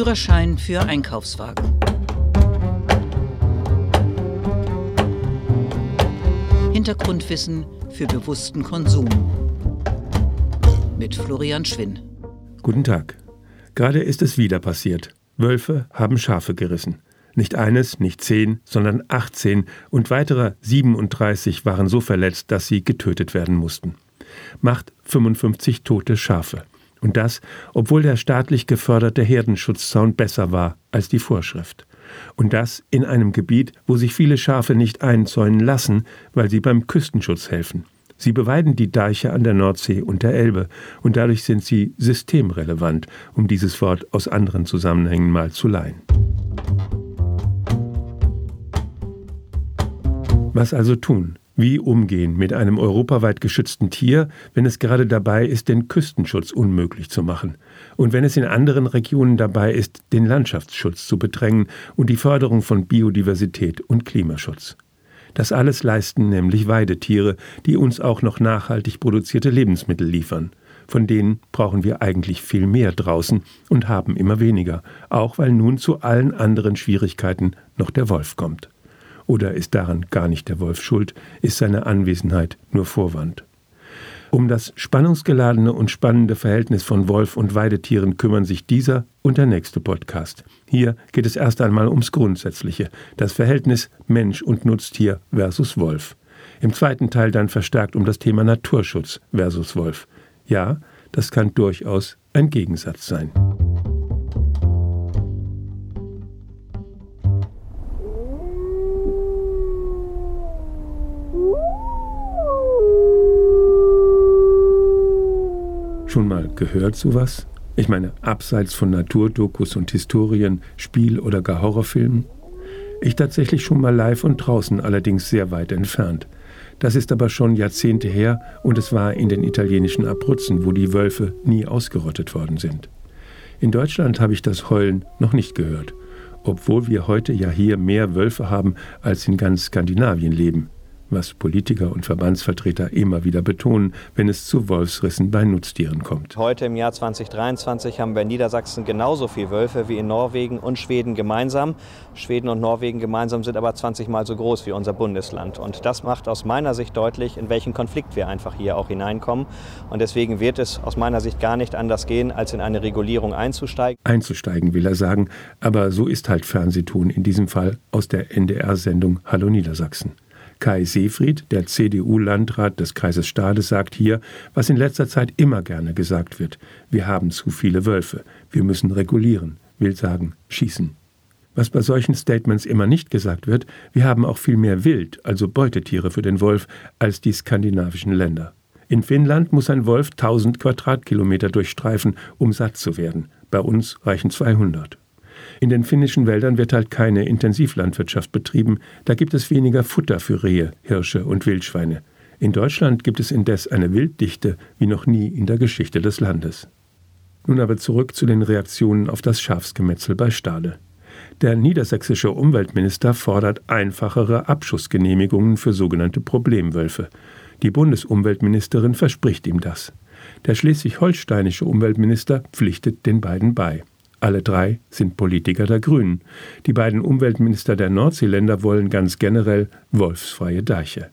Führerschein für Einkaufswagen. Hintergrundwissen für bewussten Konsum. Mit Florian Schwinn. Guten Tag. Gerade ist es wieder passiert. Wölfe haben Schafe gerissen. Nicht eines, nicht zehn, sondern 18 und weitere 37 waren so verletzt, dass sie getötet werden mussten. Macht 55 tote Schafe. Und das, obwohl der staatlich geförderte Herdenschutzzaun besser war als die Vorschrift. Und das in einem Gebiet, wo sich viele Schafe nicht einzäunen lassen, weil sie beim Küstenschutz helfen. Sie beweiden die Deiche an der Nordsee und der Elbe, und dadurch sind sie systemrelevant, um dieses Wort aus anderen Zusammenhängen mal zu leihen. Was also tun? Wie umgehen mit einem europaweit geschützten Tier, wenn es gerade dabei ist, den Küstenschutz unmöglich zu machen? Und wenn es in anderen Regionen dabei ist, den Landschaftsschutz zu bedrängen und die Förderung von Biodiversität und Klimaschutz? Das alles leisten nämlich Weidetiere, die uns auch noch nachhaltig produzierte Lebensmittel liefern. Von denen brauchen wir eigentlich viel mehr draußen und haben immer weniger, auch weil nun zu allen anderen Schwierigkeiten noch der Wolf kommt. Oder ist daran gar nicht der Wolf schuld, ist seine Anwesenheit nur Vorwand? Um das spannungsgeladene und spannende Verhältnis von Wolf und Weidetieren kümmern sich dieser und der nächste Podcast. Hier geht es erst einmal ums Grundsätzliche, das Verhältnis Mensch und Nutztier versus Wolf. Im zweiten Teil dann verstärkt um das Thema Naturschutz versus Wolf. Ja, das kann durchaus ein Gegensatz sein. Schon mal gehört sowas? Ich meine, abseits von Naturdokus und Historien, Spiel- oder gar Horrorfilmen? Ich tatsächlich schon mal live und draußen, allerdings sehr weit entfernt. Das ist aber schon Jahrzehnte her und es war in den italienischen Abruzzen, wo die Wölfe nie ausgerottet worden sind. In Deutschland habe ich das Heulen noch nicht gehört, obwohl wir heute ja hier mehr Wölfe haben, als in ganz Skandinavien leben was Politiker und Verbandsvertreter immer wieder betonen, wenn es zu Wolfsrissen bei Nutztieren kommt. Heute im Jahr 2023 haben wir in Niedersachsen genauso viele Wölfe wie in Norwegen und Schweden gemeinsam. Schweden und Norwegen gemeinsam sind aber 20 Mal so groß wie unser Bundesland. Und das macht aus meiner Sicht deutlich, in welchen Konflikt wir einfach hier auch hineinkommen. Und deswegen wird es aus meiner Sicht gar nicht anders gehen, als in eine Regulierung einzusteigen. Einzusteigen will er sagen, aber so ist halt Fernsehtun in diesem Fall aus der NDR-Sendung Hallo Niedersachsen. Kai Seefried, der CDU-Landrat des Kreises Stade, sagt hier, was in letzter Zeit immer gerne gesagt wird. Wir haben zu viele Wölfe. Wir müssen regulieren. Will sagen, schießen. Was bei solchen Statements immer nicht gesagt wird, wir haben auch viel mehr Wild, also Beutetiere für den Wolf, als die skandinavischen Länder. In Finnland muss ein Wolf 1000 Quadratkilometer durchstreifen, um satt zu werden. Bei uns reichen 200. In den finnischen Wäldern wird halt keine Intensivlandwirtschaft betrieben, da gibt es weniger Futter für Rehe, Hirsche und Wildschweine. In Deutschland gibt es indes eine Wilddichte wie noch nie in der Geschichte des Landes. Nun aber zurück zu den Reaktionen auf das Schafsgemetzel bei Stade. Der niedersächsische Umweltminister fordert einfachere Abschussgenehmigungen für sogenannte Problemwölfe. Die Bundesumweltministerin verspricht ihm das. Der schleswig-holsteinische Umweltminister pflichtet den beiden bei. Alle drei sind Politiker der Grünen. Die beiden Umweltminister der Nordseeländer wollen ganz generell wolfsfreie Deiche.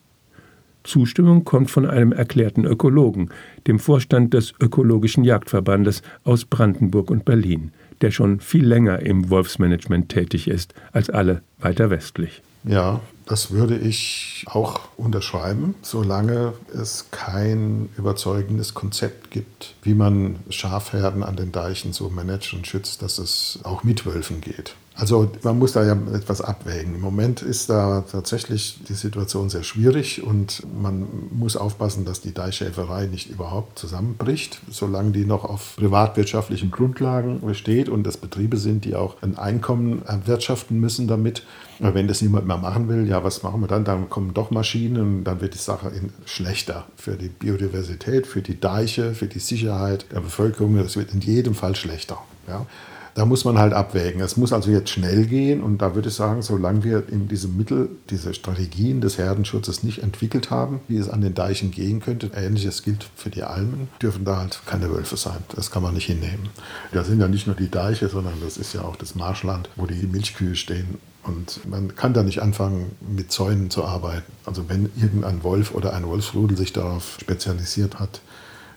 Zustimmung kommt von einem erklärten Ökologen, dem Vorstand des Ökologischen Jagdverbandes aus Brandenburg und Berlin, der schon viel länger im Wolfsmanagement tätig ist als alle weiter westlich. Ja, das würde ich auch unterschreiben, solange es kein überzeugendes Konzept gibt, wie man Schafherden an den Deichen so managt und schützt, dass es auch mit Wölfen geht. Also man muss da ja etwas abwägen. Im Moment ist da tatsächlich die Situation sehr schwierig und man muss aufpassen, dass die Deichschäferei nicht überhaupt zusammenbricht, solange die noch auf privatwirtschaftlichen Grundlagen besteht und das Betriebe sind, die auch ein Einkommen erwirtschaften müssen damit. Wenn das niemand mehr machen will, ja, was machen wir dann? Dann kommen doch Maschinen und dann wird die Sache schlechter für die Biodiversität, für die Deiche, für die Sicherheit der Bevölkerung. Das wird in jedem Fall schlechter. Ja. Da muss man halt abwägen. Es muss also jetzt schnell gehen und da würde ich sagen, solange wir in diesem Mittel diese Strategien des Herdenschutzes nicht entwickelt haben, wie es an den Deichen gehen könnte, ähnliches gilt für die Almen, dürfen da halt keine Wölfe sein. Das kann man nicht hinnehmen. Das sind ja nicht nur die Deiche, sondern das ist ja auch das Marschland, wo die Milchkühe stehen. Und man kann da nicht anfangen, mit Zäunen zu arbeiten. Also wenn irgendein Wolf oder ein Wolfsrudel sich darauf spezialisiert hat,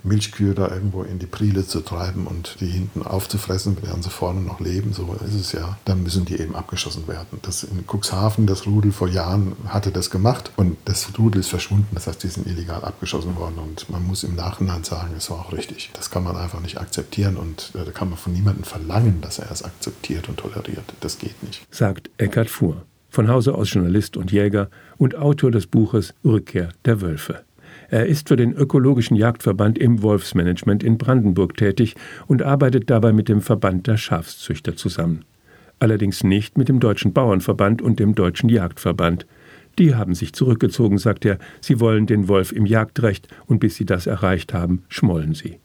Milchkühe da irgendwo in die Priele zu treiben und die hinten aufzufressen, während sie vorne noch leben, so ist es ja, dann müssen die eben abgeschossen werden. Das in Cuxhaven, das Rudel vor Jahren hatte das gemacht und das Rudel ist verschwunden, das heißt, die sind illegal abgeschossen worden und man muss im Nachhinein sagen, es war auch richtig. Das kann man einfach nicht akzeptieren und äh, da kann man von niemandem verlangen, dass er es akzeptiert und toleriert. Das geht nicht. Sagt Eckhard Fuhr, von Hause aus Journalist und Jäger und Autor des Buches Rückkehr der Wölfe. Er ist für den Ökologischen Jagdverband im Wolfsmanagement in Brandenburg tätig und arbeitet dabei mit dem Verband der Schafszüchter zusammen. Allerdings nicht mit dem Deutschen Bauernverband und dem Deutschen Jagdverband. Die haben sich zurückgezogen, sagt er, sie wollen den Wolf im Jagdrecht und bis sie das erreicht haben, schmollen sie.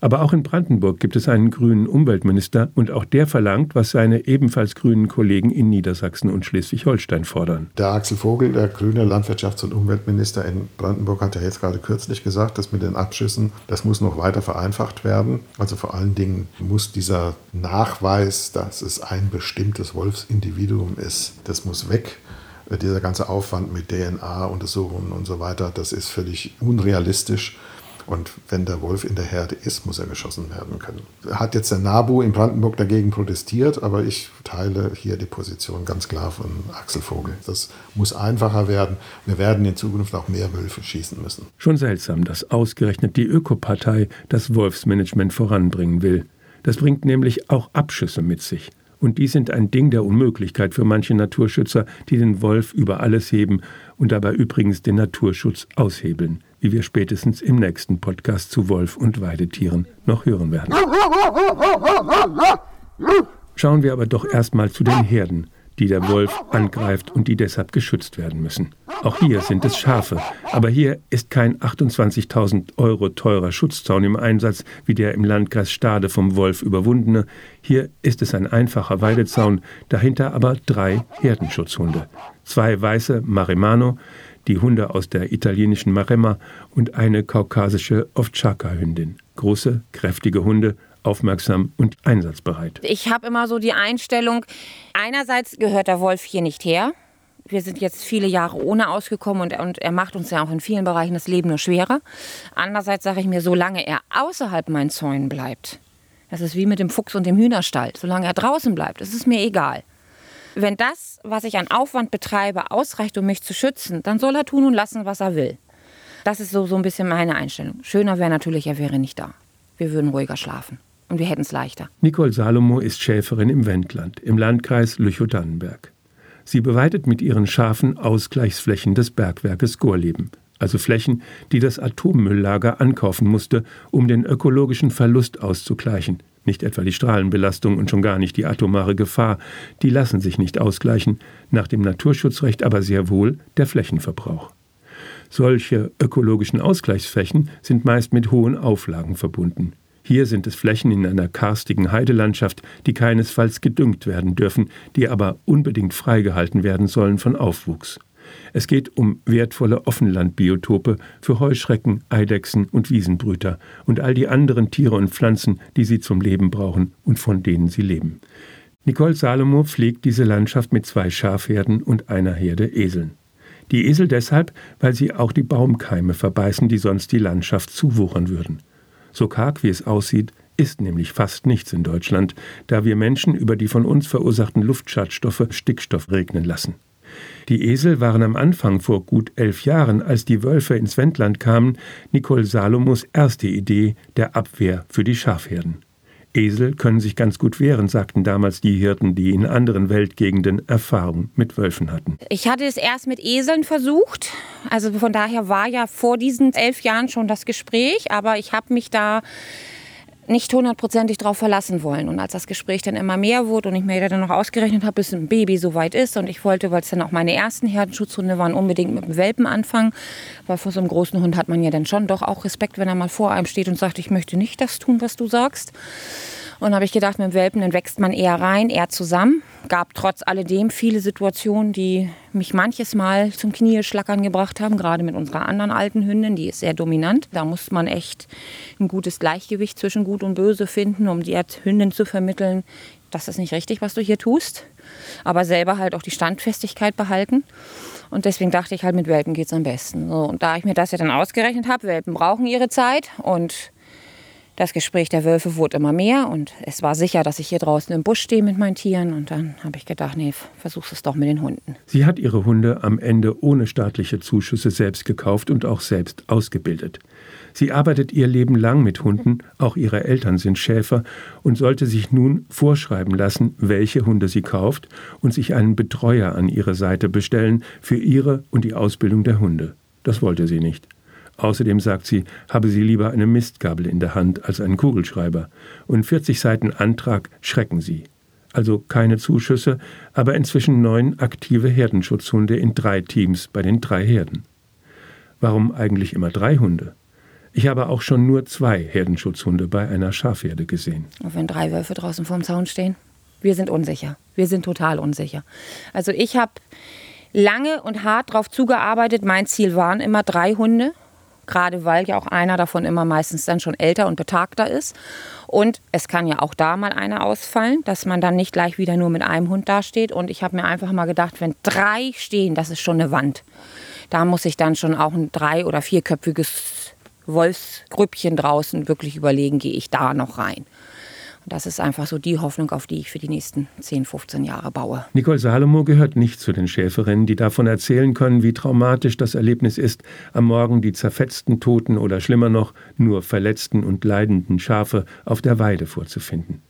Aber auch in Brandenburg gibt es einen grünen Umweltminister und auch der verlangt, was seine ebenfalls grünen Kollegen in Niedersachsen und Schleswig-Holstein fordern. Der Axel Vogel, der grüne Landwirtschafts- und Umweltminister in Brandenburg, hat ja jetzt gerade kürzlich gesagt, dass mit den Abschüssen, das muss noch weiter vereinfacht werden. Also vor allen Dingen muss dieser Nachweis, dass es ein bestimmtes Wolfsindividuum ist, das muss weg dieser ganze Aufwand mit DNA-Untersuchungen und so weiter, das ist völlig unrealistisch. Und wenn der Wolf in der Herde ist, muss er geschossen werden können. Hat jetzt der NABU in Brandenburg dagegen protestiert, aber ich teile hier die Position ganz klar von Axel Vogel. Das muss einfacher werden. Wir werden in Zukunft auch mehr Wölfe schießen müssen. Schon seltsam, dass ausgerechnet die Ökopartei das Wolfsmanagement voranbringen will. Das bringt nämlich auch Abschüsse mit sich. Und die sind ein Ding der Unmöglichkeit für manche Naturschützer, die den Wolf über alles heben und dabei übrigens den Naturschutz aushebeln wie wir spätestens im nächsten Podcast zu Wolf und Weidetieren noch hören werden. Schauen wir aber doch erstmal zu den Herden, die der Wolf angreift und die deshalb geschützt werden müssen. Auch hier sind es Schafe, aber hier ist kein 28.000 Euro teurer Schutzzaun im Einsatz wie der im Landkreis Stade vom Wolf überwundene. Hier ist es ein einfacher Weidezaun, dahinter aber drei Herdenschutzhunde. Zwei weiße Marimano, die Hunde aus der italienischen Maremma und eine kaukasische Ovtschaka-Hündin. Große, kräftige Hunde, aufmerksam und einsatzbereit. Ich habe immer so die Einstellung, einerseits gehört der Wolf hier nicht her. Wir sind jetzt viele Jahre ohne ausgekommen und, und er macht uns ja auch in vielen Bereichen das Leben nur schwerer. Andererseits sage ich mir, solange er außerhalb meinen Zäunen bleibt, das ist wie mit dem Fuchs und dem Hühnerstall, solange er draußen bleibt, ist es mir egal. Wenn das, was ich an Aufwand betreibe, ausreicht, um mich zu schützen, dann soll er tun und lassen, was er will. Das ist so, so ein bisschen meine Einstellung. Schöner wäre natürlich, er wäre nicht da. Wir würden ruhiger schlafen und wir hätten es leichter. Nicole Salomo ist Schäferin im Wendland, im Landkreis Lüchow-Dannenberg. Sie beweidet mit ihren Schafen Ausgleichsflächen des Bergwerkes Gorleben, also Flächen, die das Atommülllager ankaufen musste, um den ökologischen Verlust auszugleichen, nicht etwa die Strahlenbelastung und schon gar nicht die atomare Gefahr, die lassen sich nicht ausgleichen, nach dem Naturschutzrecht aber sehr wohl der Flächenverbrauch. Solche ökologischen Ausgleichsflächen sind meist mit hohen Auflagen verbunden. Hier sind es Flächen in einer karstigen Heidelandschaft, die keinesfalls gedüngt werden dürfen, die aber unbedingt freigehalten werden sollen von Aufwuchs. Es geht um wertvolle Offenlandbiotope für Heuschrecken, Eidechsen und Wiesenbrüter und all die anderen Tiere und Pflanzen, die sie zum Leben brauchen und von denen sie leben. Nicole Salomo pflegt diese Landschaft mit zwei Schafherden und einer Herde Eseln. Die Esel deshalb, weil sie auch die Baumkeime verbeißen, die sonst die Landschaft zuwuchern würden. So karg wie es aussieht, ist nämlich fast nichts in Deutschland, da wir Menschen über die von uns verursachten Luftschadstoffe Stickstoff regnen lassen. Die Esel waren am Anfang vor gut elf Jahren, als die Wölfe ins Wendland kamen, Nicole Salomos erste Idee der Abwehr für die Schafherden. Esel können sich ganz gut wehren, sagten damals die Hirten, die in anderen Weltgegenden Erfahrung mit Wölfen hatten. Ich hatte es erst mit Eseln versucht. Also von daher war ja vor diesen elf Jahren schon das Gespräch, aber ich habe mich da nicht hundertprozentig darauf verlassen wollen. Und als das Gespräch dann immer mehr wurde und ich mir dann noch ausgerechnet habe, bis ein Baby so weit ist und ich wollte, weil es dann auch meine ersten Herdenschutzhunde waren, unbedingt mit dem Welpen anfangen, weil vor so einem großen Hund hat man ja dann schon doch auch Respekt, wenn er mal vor einem steht und sagt, ich möchte nicht das tun, was du sagst. Und habe ich gedacht, mit dem Welpen, dann wächst man eher rein, eher zusammen. Gab trotz alledem viele Situationen, die mich manches Mal zum Knieschlackern gebracht haben, gerade mit unserer anderen alten Hündin, die ist sehr dominant. Da muss man echt ein gutes Gleichgewicht zwischen Gut und Böse finden, um die Hündin zu vermitteln, das ist nicht richtig, was du hier tust. Aber selber halt auch die Standfestigkeit behalten. Und deswegen dachte ich halt, mit Welpen geht es am besten. So, und da ich mir das ja dann ausgerechnet habe, Welpen brauchen ihre Zeit und das Gespräch der Wölfe wurde immer mehr und es war sicher, dass ich hier draußen im Busch stehe mit meinen Tieren. Und dann habe ich gedacht, nee, versuch's es doch mit den Hunden. Sie hat ihre Hunde am Ende ohne staatliche Zuschüsse selbst gekauft und auch selbst ausgebildet. Sie arbeitet ihr Leben lang mit Hunden, auch ihre Eltern sind Schäfer und sollte sich nun vorschreiben lassen, welche Hunde sie kauft und sich einen Betreuer an ihre Seite bestellen für ihre und die Ausbildung der Hunde. Das wollte sie nicht. Außerdem sagt sie, habe sie lieber eine Mistgabel in der Hand als einen Kugelschreiber. Und 40 Seiten Antrag schrecken sie. Also keine Zuschüsse, aber inzwischen neun aktive Herdenschutzhunde in drei Teams bei den drei Herden. Warum eigentlich immer drei Hunde? Ich habe auch schon nur zwei Herdenschutzhunde bei einer Schafherde gesehen. Und wenn drei Wölfe draußen vorm Zaun stehen? Wir sind unsicher. Wir sind total unsicher. Also ich habe lange und hart darauf zugearbeitet. Mein Ziel waren immer drei Hunde gerade weil ja auch einer davon immer meistens dann schon älter und betagter ist. Und es kann ja auch da mal einer ausfallen, dass man dann nicht gleich wieder nur mit einem Hund dasteht. Und ich habe mir einfach mal gedacht, wenn drei stehen, das ist schon eine Wand. Da muss ich dann schon auch ein drei- oder vierköpfiges Wolfsgrüppchen draußen wirklich überlegen, gehe ich da noch rein. Das ist einfach so die Hoffnung, auf die ich für die nächsten 10, 15 Jahre baue. Nicole Salomo gehört nicht zu den Schäferinnen, die davon erzählen können, wie traumatisch das Erlebnis ist, am Morgen die zerfetzten, toten oder schlimmer noch nur verletzten und leidenden Schafe auf der Weide vorzufinden.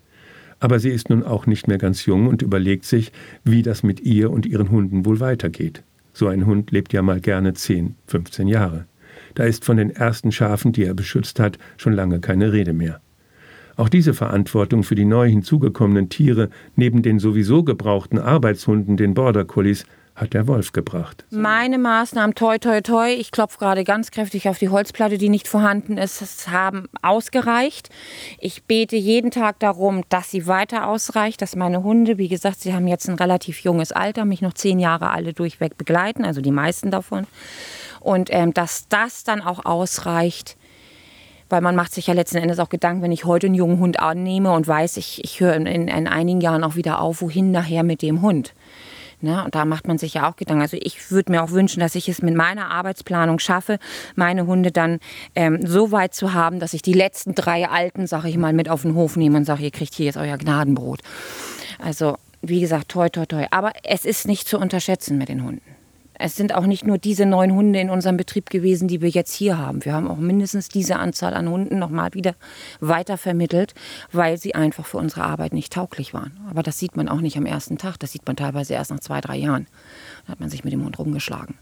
Aber sie ist nun auch nicht mehr ganz jung und überlegt sich, wie das mit ihr und ihren Hunden wohl weitergeht. So ein Hund lebt ja mal gerne 10, 15 Jahre. Da ist von den ersten Schafen, die er beschützt hat, schon lange keine Rede mehr. Auch diese Verantwortung für die neu hinzugekommenen Tiere neben den sowieso gebrauchten Arbeitshunden, den Border Collies, hat der Wolf gebracht. Meine Maßnahmen, toi, toi, toi, ich klopfe gerade ganz kräftig auf die Holzplatte, die nicht vorhanden ist, haben ausgereicht. Ich bete jeden Tag darum, dass sie weiter ausreicht, dass meine Hunde, wie gesagt, sie haben jetzt ein relativ junges Alter, mich noch zehn Jahre alle durchweg begleiten, also die meisten davon. Und ähm, dass das dann auch ausreicht, weil man macht sich ja letzten Endes auch Gedanken, wenn ich heute einen jungen Hund annehme und weiß, ich, ich höre in, in, in einigen Jahren auch wieder auf, wohin nachher mit dem Hund. Ne? Und da macht man sich ja auch Gedanken. Also ich würde mir auch wünschen, dass ich es mit meiner Arbeitsplanung schaffe, meine Hunde dann ähm, so weit zu haben, dass ich die letzten drei Alten, sage ich mal, mit auf den Hof nehme und sage, ihr kriegt hier jetzt euer Gnadenbrot. Also wie gesagt, toi, toi, toi. Aber es ist nicht zu unterschätzen mit den Hunden. Es sind auch nicht nur diese neun Hunde in unserem Betrieb gewesen, die wir jetzt hier haben. Wir haben auch mindestens diese Anzahl an Hunden nochmal wieder weitervermittelt, weil sie einfach für unsere Arbeit nicht tauglich waren. Aber das sieht man auch nicht am ersten Tag. Das sieht man teilweise erst nach zwei, drei Jahren. Da hat man sich mit dem Hund rumgeschlagen.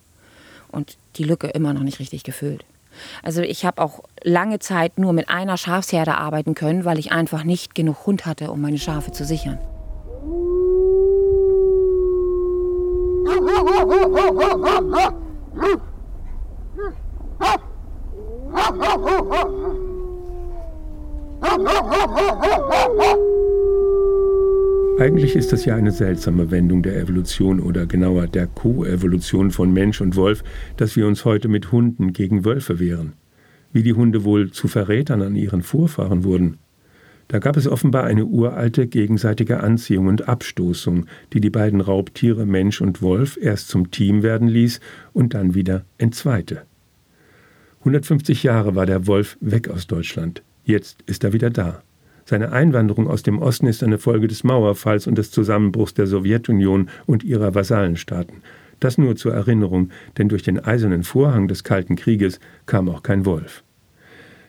Und die Lücke immer noch nicht richtig gefüllt. Also ich habe auch lange Zeit nur mit einer Schafsherde arbeiten können, weil ich einfach nicht genug Hund hatte, um meine Schafe zu sichern. Eigentlich ist das ja eine seltsame Wendung der Evolution oder genauer der Koevolution von Mensch und Wolf, dass wir uns heute mit Hunden gegen Wölfe wehren. Wie die Hunde wohl zu Verrätern an ihren Vorfahren wurden. Da gab es offenbar eine uralte gegenseitige Anziehung und Abstoßung, die die beiden Raubtiere Mensch und Wolf erst zum Team werden ließ und dann wieder entzweite. 150 Jahre war der Wolf weg aus Deutschland. Jetzt ist er wieder da. Seine Einwanderung aus dem Osten ist eine Folge des Mauerfalls und des Zusammenbruchs der Sowjetunion und ihrer Vasallenstaaten. Das nur zur Erinnerung, denn durch den eisernen Vorhang des Kalten Krieges kam auch kein Wolf.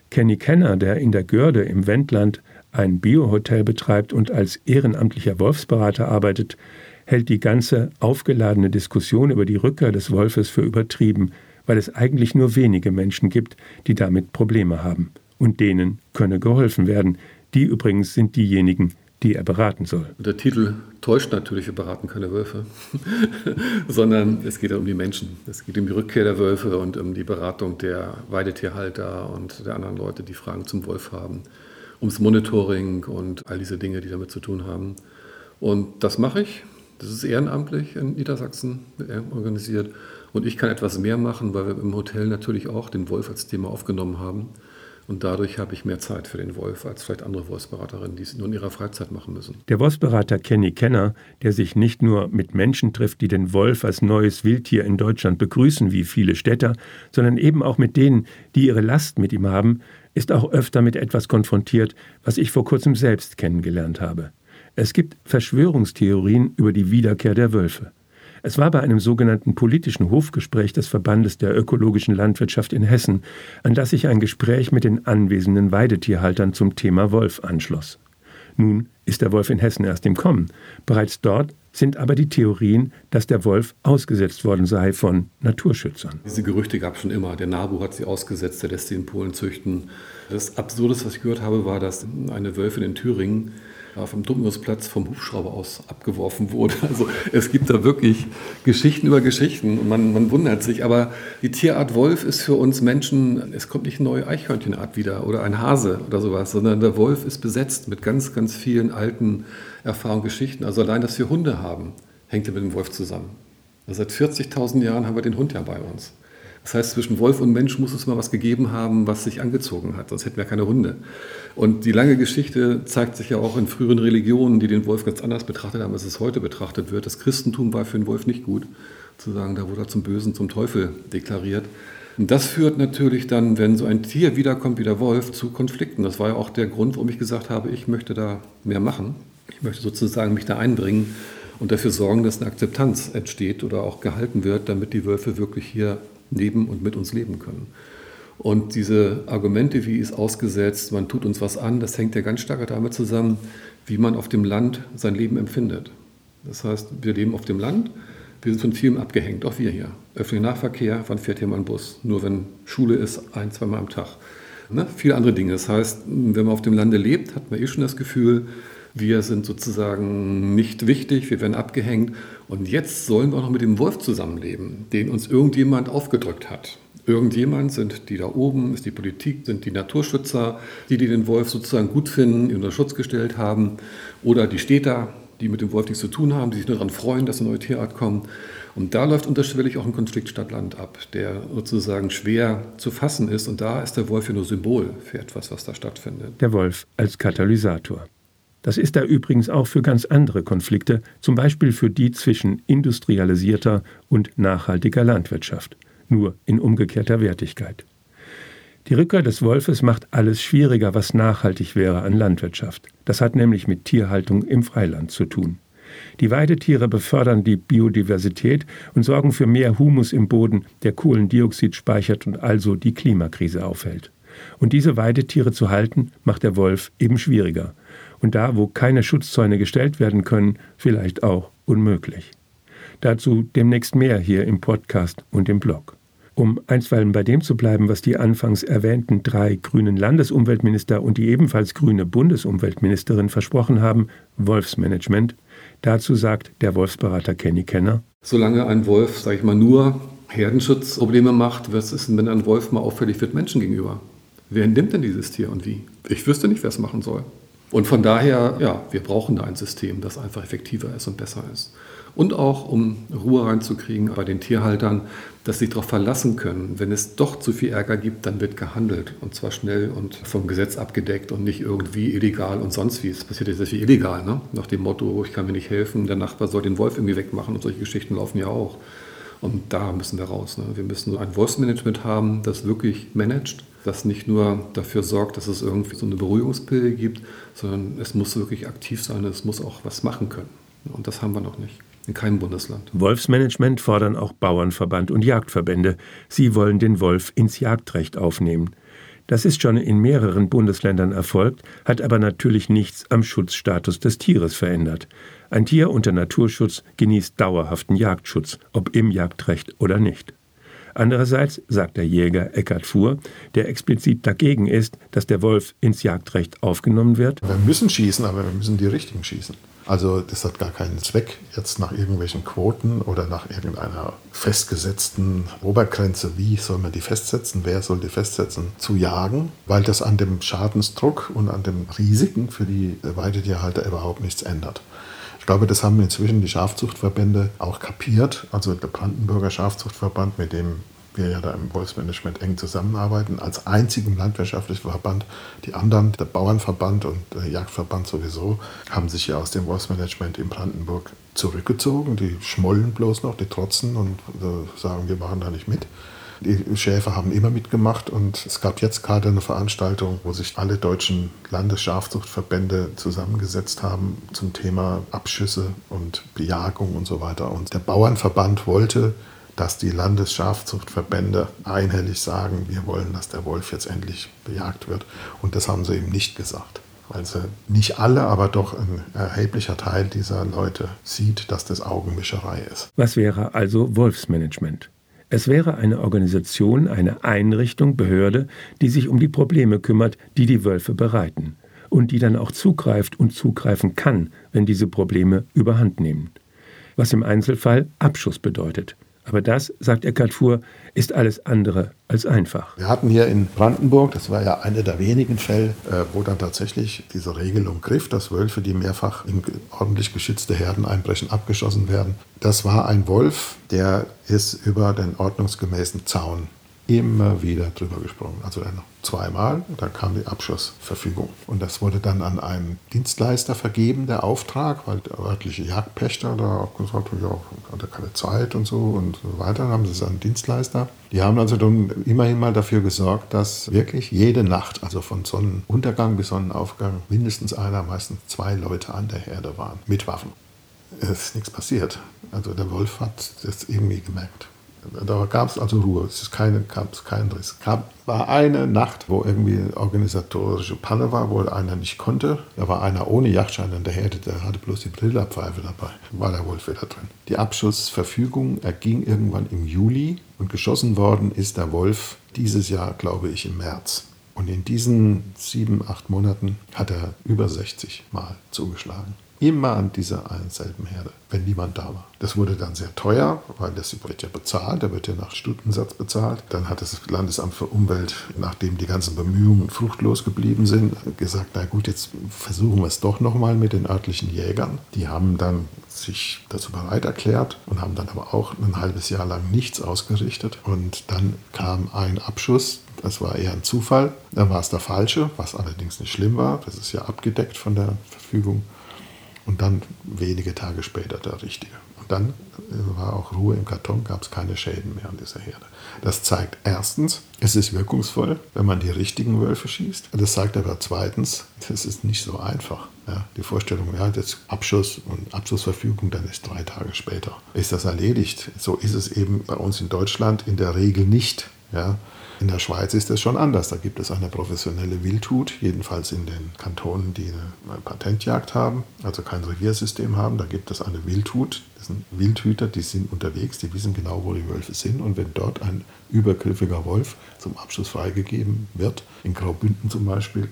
Kenny Kenner, der in der Görde im Wendland ein Biohotel betreibt und als ehrenamtlicher Wolfsberater arbeitet, hält die ganze aufgeladene Diskussion über die Rückkehr des Wolfes für übertrieben, weil es eigentlich nur wenige Menschen gibt, die damit Probleme haben. Und denen könne geholfen werden. Die übrigens sind diejenigen, die er beraten soll. Der Titel täuscht natürlich, wir beraten keine Wölfe, sondern es geht um die Menschen. Es geht um die Rückkehr der Wölfe und um die Beratung der Weidetierhalter und der anderen Leute, die Fragen zum Wolf haben ums Monitoring und all diese Dinge, die damit zu tun haben. Und das mache ich. Das ist ehrenamtlich in Niedersachsen organisiert. Und ich kann etwas mehr machen, weil wir im Hotel natürlich auch den Wolf als Thema aufgenommen haben. Und dadurch habe ich mehr Zeit für den Wolf als vielleicht andere Wolfsberaterinnen, die es nur in ihrer Freizeit machen müssen. Der Wolfsberater Kenny Kenner, der sich nicht nur mit Menschen trifft, die den Wolf als neues Wildtier in Deutschland begrüßen, wie viele Städter, sondern eben auch mit denen, die ihre Last mit ihm haben, ist auch öfter mit etwas konfrontiert, was ich vor kurzem selbst kennengelernt habe. Es gibt Verschwörungstheorien über die Wiederkehr der Wölfe. Es war bei einem sogenannten politischen Hofgespräch des Verbandes der ökologischen Landwirtschaft in Hessen, an das sich ein Gespräch mit den anwesenden Weidetierhaltern zum Thema Wolf anschloss. Nun ist der Wolf in Hessen erst im Kommen. Bereits dort sind aber die Theorien, dass der Wolf ausgesetzt worden sei von Naturschützern. Diese Gerüchte gab es schon immer. Der NABU hat sie ausgesetzt, der lässt sie in Polen züchten. Das Absurdeste, was ich gehört habe, war, dass eine Wölfin in Thüringen vom Dominusplatz vom Hubschrauber aus abgeworfen wurde. Also es gibt da wirklich Geschichten über Geschichten und man, man wundert sich. Aber die Tierart Wolf ist für uns Menschen, es kommt nicht eine neue Eichhörnchenart wieder oder ein Hase oder sowas, sondern der Wolf ist besetzt mit ganz, ganz vielen alten Erfahrungen, Geschichten. Also allein, dass wir Hunde haben, hängt ja mit dem Wolf zusammen. Also seit 40.000 Jahren haben wir den Hund ja bei uns. Das heißt, zwischen Wolf und Mensch muss es mal was gegeben haben, was sich angezogen hat, sonst hätten wir keine Hunde. Und die lange Geschichte zeigt sich ja auch in früheren Religionen, die den Wolf ganz anders betrachtet haben, als es heute betrachtet wird. Das Christentum war für den Wolf nicht gut, zu sagen, da wurde er zum Bösen, zum Teufel deklariert. Und das führt natürlich dann, wenn so ein Tier wiederkommt wie der Wolf, zu Konflikten. Das war ja auch der Grund, warum ich gesagt habe, ich möchte da mehr machen. Ich möchte sozusagen mich da einbringen und dafür sorgen, dass eine Akzeptanz entsteht oder auch gehalten wird, damit die Wölfe wirklich hier neben und mit uns leben können. Und diese Argumente, wie ist ausgesetzt, man tut uns was an, das hängt ja ganz stark damit zusammen, wie man auf dem Land sein Leben empfindet. Das heißt, wir leben auf dem Land, wir sind von vielem abgehängt, auch wir hier. Öffentlicher Nahverkehr, wann fährt hier mal ein Bus? Nur wenn Schule ist, ein, zweimal am Tag. Ne? Viele andere Dinge. Das heißt, wenn man auf dem Lande lebt, hat man eh schon das Gefühl, wir sind sozusagen nicht wichtig, wir werden abgehängt. Und jetzt sollen wir auch noch mit dem Wolf zusammenleben, den uns irgendjemand aufgedrückt hat. Irgendjemand sind die da oben, ist die Politik, sind die Naturschützer, die, die den Wolf sozusagen gut finden, unter Schutz gestellt haben, oder die Städter, die mit dem Wolf nichts zu tun haben, die sich nur daran freuen, dass eine neue Tierart kommt. Und da läuft unterschwellig auch ein Konflikt Stadt-Land ab, der sozusagen schwer zu fassen ist. Und da ist der Wolf ja nur Symbol für etwas, was da stattfindet. Der Wolf als Katalysator. Das ist er übrigens auch für ganz andere Konflikte, zum Beispiel für die zwischen industrialisierter und nachhaltiger Landwirtschaft, nur in umgekehrter Wertigkeit. Die Rückkehr des Wolfes macht alles schwieriger, was nachhaltig wäre an Landwirtschaft. Das hat nämlich mit Tierhaltung im Freiland zu tun. Die Weidetiere befördern die Biodiversität und sorgen für mehr Humus im Boden, der Kohlendioxid speichert und also die Klimakrise aufhält. Und diese Weidetiere zu halten, macht der Wolf eben schwieriger und da, wo keine Schutzzäune gestellt werden können, vielleicht auch unmöglich. Dazu demnächst mehr hier im Podcast und im Blog. Um einstweilen bei dem zu bleiben, was die anfangs erwähnten drei grünen Landesumweltminister und die ebenfalls grüne Bundesumweltministerin versprochen haben, Wolfsmanagement, dazu sagt der Wolfsberater Kenny Kenner. Solange ein Wolf, sage ich mal, nur Herdenschutzprobleme macht, was ist denn, wenn ein Wolf mal auffällig wird Menschen gegenüber? Wer nimmt denn dieses Tier und wie? Ich wüsste nicht, wer es machen soll. Und von daher, ja, wir brauchen da ein System, das einfach effektiver ist und besser ist. Und auch, um Ruhe reinzukriegen bei den Tierhaltern, dass sie darauf verlassen können, wenn es doch zu viel Ärger gibt, dann wird gehandelt. Und zwar schnell und vom Gesetz abgedeckt und nicht irgendwie illegal und sonst wie. Es passiert ja sehr viel illegal, ne? nach dem Motto, ich kann mir nicht helfen, der Nachbar soll den Wolf irgendwie wegmachen und solche Geschichten laufen ja auch. Und da müssen wir raus. Ne? Wir müssen ein Wolfsmanagement haben, das wirklich managt das nicht nur dafür sorgt, dass es irgendwie so eine Beruhigungspille gibt, sondern es muss wirklich aktiv sein, es muss auch was machen können. Und das haben wir noch nicht. In keinem Bundesland. Wolfsmanagement fordern auch Bauernverband und Jagdverbände. Sie wollen den Wolf ins Jagdrecht aufnehmen. Das ist schon in mehreren Bundesländern erfolgt, hat aber natürlich nichts am Schutzstatus des Tieres verändert. Ein Tier unter Naturschutz genießt dauerhaften Jagdschutz, ob im Jagdrecht oder nicht. Andererseits sagt der Jäger Eckhard Fuhr, der explizit dagegen ist, dass der Wolf ins Jagdrecht aufgenommen wird. Wir müssen schießen, aber wir müssen die richtigen schießen. Also das hat gar keinen Zweck, jetzt nach irgendwelchen Quoten oder nach irgendeiner festgesetzten Obergrenze, wie soll man die festsetzen, wer soll die festsetzen, zu jagen, weil das an dem Schadensdruck und an den Risiken für die Weidetierhalter überhaupt nichts ändert. Ich glaube, das haben inzwischen die Schafzuchtverbände auch kapiert. Also der Brandenburger Schafzuchtverband, mit dem wir ja da im Wolfsmanagement eng zusammenarbeiten, als einzigen landwirtschaftlichen Verband. Die anderen, der Bauernverband und der Jagdverband sowieso, haben sich ja aus dem Wolfsmanagement in Brandenburg zurückgezogen. Die schmollen bloß noch, die trotzen und äh, sagen, wir machen da nicht mit. Die Schäfer haben immer mitgemacht und es gab jetzt gerade eine Veranstaltung, wo sich alle deutschen Landesschafzuchtverbände zusammengesetzt haben zum Thema Abschüsse und Bejagung und so weiter. Und der Bauernverband wollte dass die Landesschafzuchtverbände einhellig sagen, wir wollen, dass der Wolf jetzt endlich bejagt wird. Und das haben sie eben nicht gesagt, weil sie nicht alle, aber doch ein erheblicher Teil dieser Leute sieht, dass das Augenmischerei ist. Was wäre also Wolfsmanagement? Es wäre eine Organisation, eine Einrichtung, Behörde, die sich um die Probleme kümmert, die die Wölfe bereiten und die dann auch zugreift und zugreifen kann, wenn diese Probleme überhand nehmen. Was im Einzelfall Abschuss bedeutet. Aber das, sagt Eckhard Fuhr, ist alles andere als einfach. Wir hatten hier in Brandenburg, das war ja einer der wenigen Fälle, äh, wo dann tatsächlich diese Regelung griff, dass Wölfe, die mehrfach in ordentlich geschützte Herden einbrechen, abgeschossen werden. Das war ein Wolf, der ist über den ordnungsgemäßen Zaun immer wieder drüber gesprungen. Also dann zweimal, dann kam die Abschussverfügung. Und das wurde dann an einen Dienstleister vergeben, der Auftrag, weil der örtliche Jagdpächter da auch gesagt hat, ja, hat er keine Zeit und so und so weiter. Dann haben sie es an Dienstleister. Die haben also dann immerhin mal dafür gesorgt, dass wirklich jede Nacht, also von Sonnenuntergang bis Sonnenaufgang, mindestens einer, meistens zwei Leute an der Herde waren, mit Waffen. Es ist nichts passiert. Also der Wolf hat das irgendwie gemerkt. Da gab es also Ruhe, es gab es keinen Riss. Es gab, war eine Nacht, wo irgendwie organisatorische Panne war, wo einer nicht konnte. Da war einer ohne Yachtschein an der Herde, der hatte bloß die Brillerpfeife dabei. War der Wolf wieder drin. Die Abschussverfügung erging irgendwann im Juli und geschossen worden ist der Wolf dieses Jahr, glaube ich, im März. Und in diesen sieben, acht Monaten hat er über 60 Mal zugeschlagen. Immer an dieser einen selben Herde, wenn niemand da war. Das wurde dann sehr teuer, weil das wird ja bezahlt, da wird ja nach Stundensatz bezahlt. Dann hat das Landesamt für Umwelt, nachdem die ganzen Bemühungen fruchtlos geblieben sind, gesagt, na gut, jetzt versuchen wir es doch nochmal mit den örtlichen Jägern. Die haben dann sich dazu bereit erklärt und haben dann aber auch ein halbes Jahr lang nichts ausgerichtet. Und dann kam ein Abschuss, das war eher ein Zufall. Dann war es der falsche, was allerdings nicht schlimm war. Das ist ja abgedeckt von der Verfügung und dann wenige Tage später der richtige. Und dann war auch Ruhe im Karton, gab es keine Schäden mehr an dieser Herde. Das zeigt erstens, es ist wirkungsvoll, wenn man die richtigen Wölfe schießt. Das zeigt aber zweitens, das ist nicht so einfach. Ja, die Vorstellung, ja, das Abschuss und Abschussverfügung, dann ist drei Tage später. Ist das erledigt? So ist es eben bei uns in Deutschland in der Regel nicht. Ja, in der Schweiz ist das schon anders. Da gibt es eine professionelle Wildhut, jedenfalls in den Kantonen, die eine Patentjagd haben, also kein Reviersystem haben. Da gibt es eine Wildhut. Das sind Wildhüter, die sind unterwegs, die wissen genau, wo die Wölfe sind. Und wenn dort ein übergriffiger Wolf zum Abschluss freigegeben wird, in Graubünden zum Beispiel,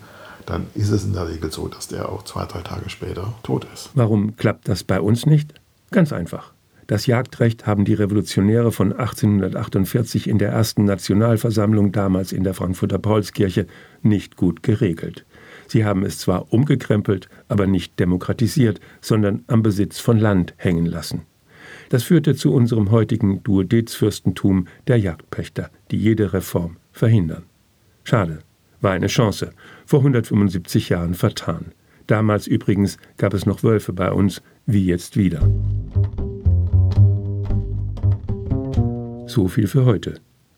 dann ist es in der Regel so, dass der auch zwei, drei Tage später tot ist. Warum klappt das bei uns nicht? Ganz einfach. Das Jagdrecht haben die Revolutionäre von 1848 in der ersten Nationalversammlung damals in der Frankfurter Paulskirche nicht gut geregelt. Sie haben es zwar umgekrempelt, aber nicht demokratisiert, sondern am Besitz von Land hängen lassen. Das führte zu unserem heutigen Duodezfürstentum der Jagdpächter, die jede Reform verhindern. Schade, war eine Chance, vor 175 Jahren vertan. Damals übrigens gab es noch Wölfe bei uns, wie jetzt wieder. So viel für heute.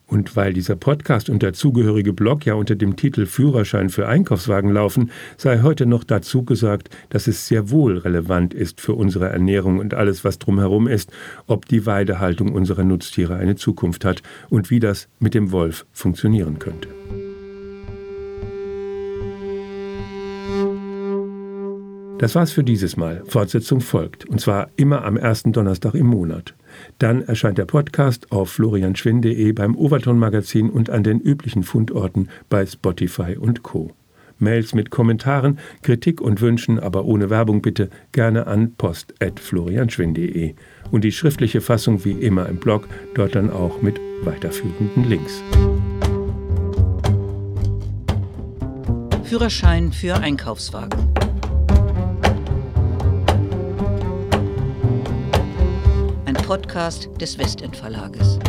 Und weil dieser Podcast und der zugehörige Blog ja unter dem Titel Führerschein für Einkaufswagen laufen, sei heute noch dazu gesagt, dass es sehr wohl relevant ist für unsere Ernährung und alles, was drumherum ist, ob die Weidehaltung unserer Nutztiere eine Zukunft hat und wie das mit dem Wolf funktionieren könnte. Das war's für dieses Mal. Fortsetzung folgt. Und zwar immer am ersten Donnerstag im Monat. Dann erscheint der Podcast auf florianschwinn.de beim Overton Magazin und an den üblichen Fundorten bei Spotify und Co. Mails mit Kommentaren, Kritik und Wünschen, aber ohne Werbung bitte gerne an post.florianschwinn.de. Und die schriftliche Fassung wie immer im Blog, dort dann auch mit weiterführenden Links. Führerschein für Einkaufswagen. Podcast des Westend Verlages.